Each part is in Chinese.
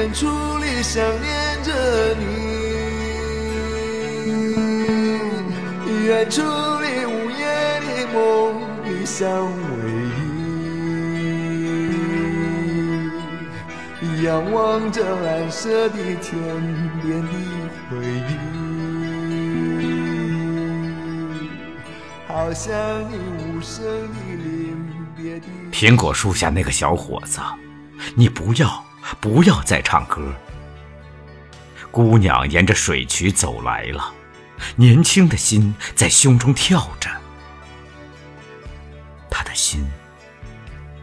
远处里想念着你。远处里午夜的梦里相偎依，仰望着蓝色的天边的回忆，好像你无声的临别的。苹果树下那个小伙子，你不要不要再唱歌。姑娘沿着水渠走来了。年轻的心在胸中跳着，他的心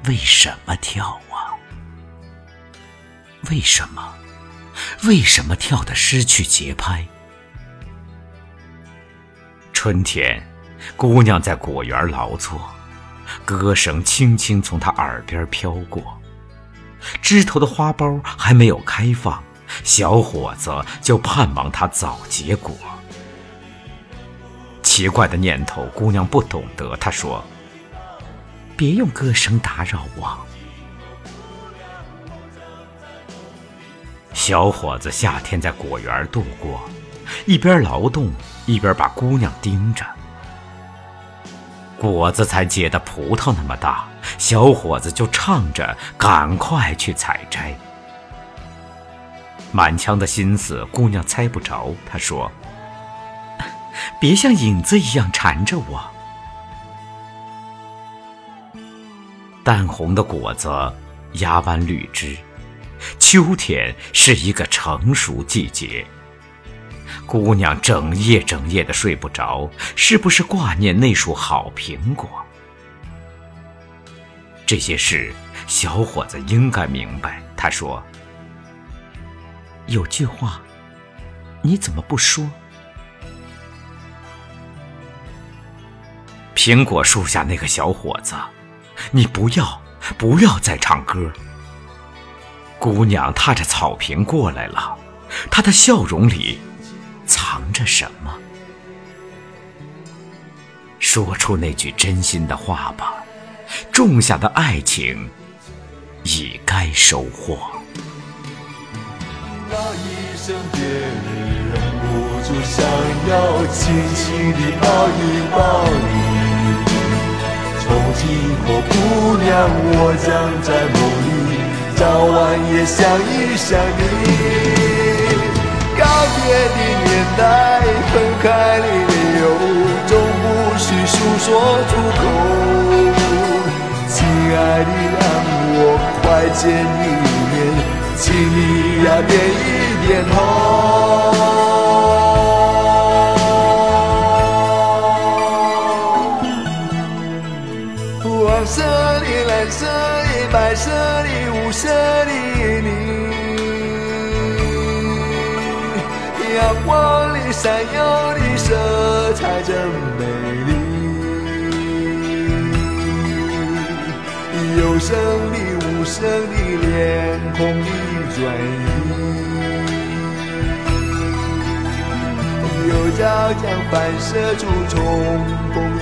为什么跳啊？为什么？为什么跳得失去节拍？春天，姑娘在果园劳作，歌声轻轻从她耳边飘过，枝头的花苞还没有开放，小伙子就盼望它早结果。奇怪的念头，姑娘不懂得。她说：“别用歌声打扰我。”小伙子夏天在果园度过，一边劳动一边把姑娘盯着。果子才结的葡萄那么大，小伙子就唱着：“赶快去采摘。”满腔的心思，姑娘猜不着。她说。别像影子一样缠着我。淡红的果子压弯绿枝，秋天是一个成熟季节。姑娘整夜整夜的睡不着，是不是挂念那束好苹果？这些事，小伙子应该明白。他说：“有句话，你怎么不说？”苹果树下那个小伙子，你不要，不要再唱歌。姑娘踏着草坪过来了，她的笑容里藏着什么？说出那句真心的话吧，种下的爱情已该收获。那一声别离，忍不住想要轻轻地抱一抱你。从今后，姑娘，我将在梦里早晚也想一想你。告别的待，分开的理由，总不是诉说出口。亲爱的，让我快见一面，请你呀点一点头。闪耀的色彩真美丽，有声的、无声的、脸孔的转移，有照将反射出重逢的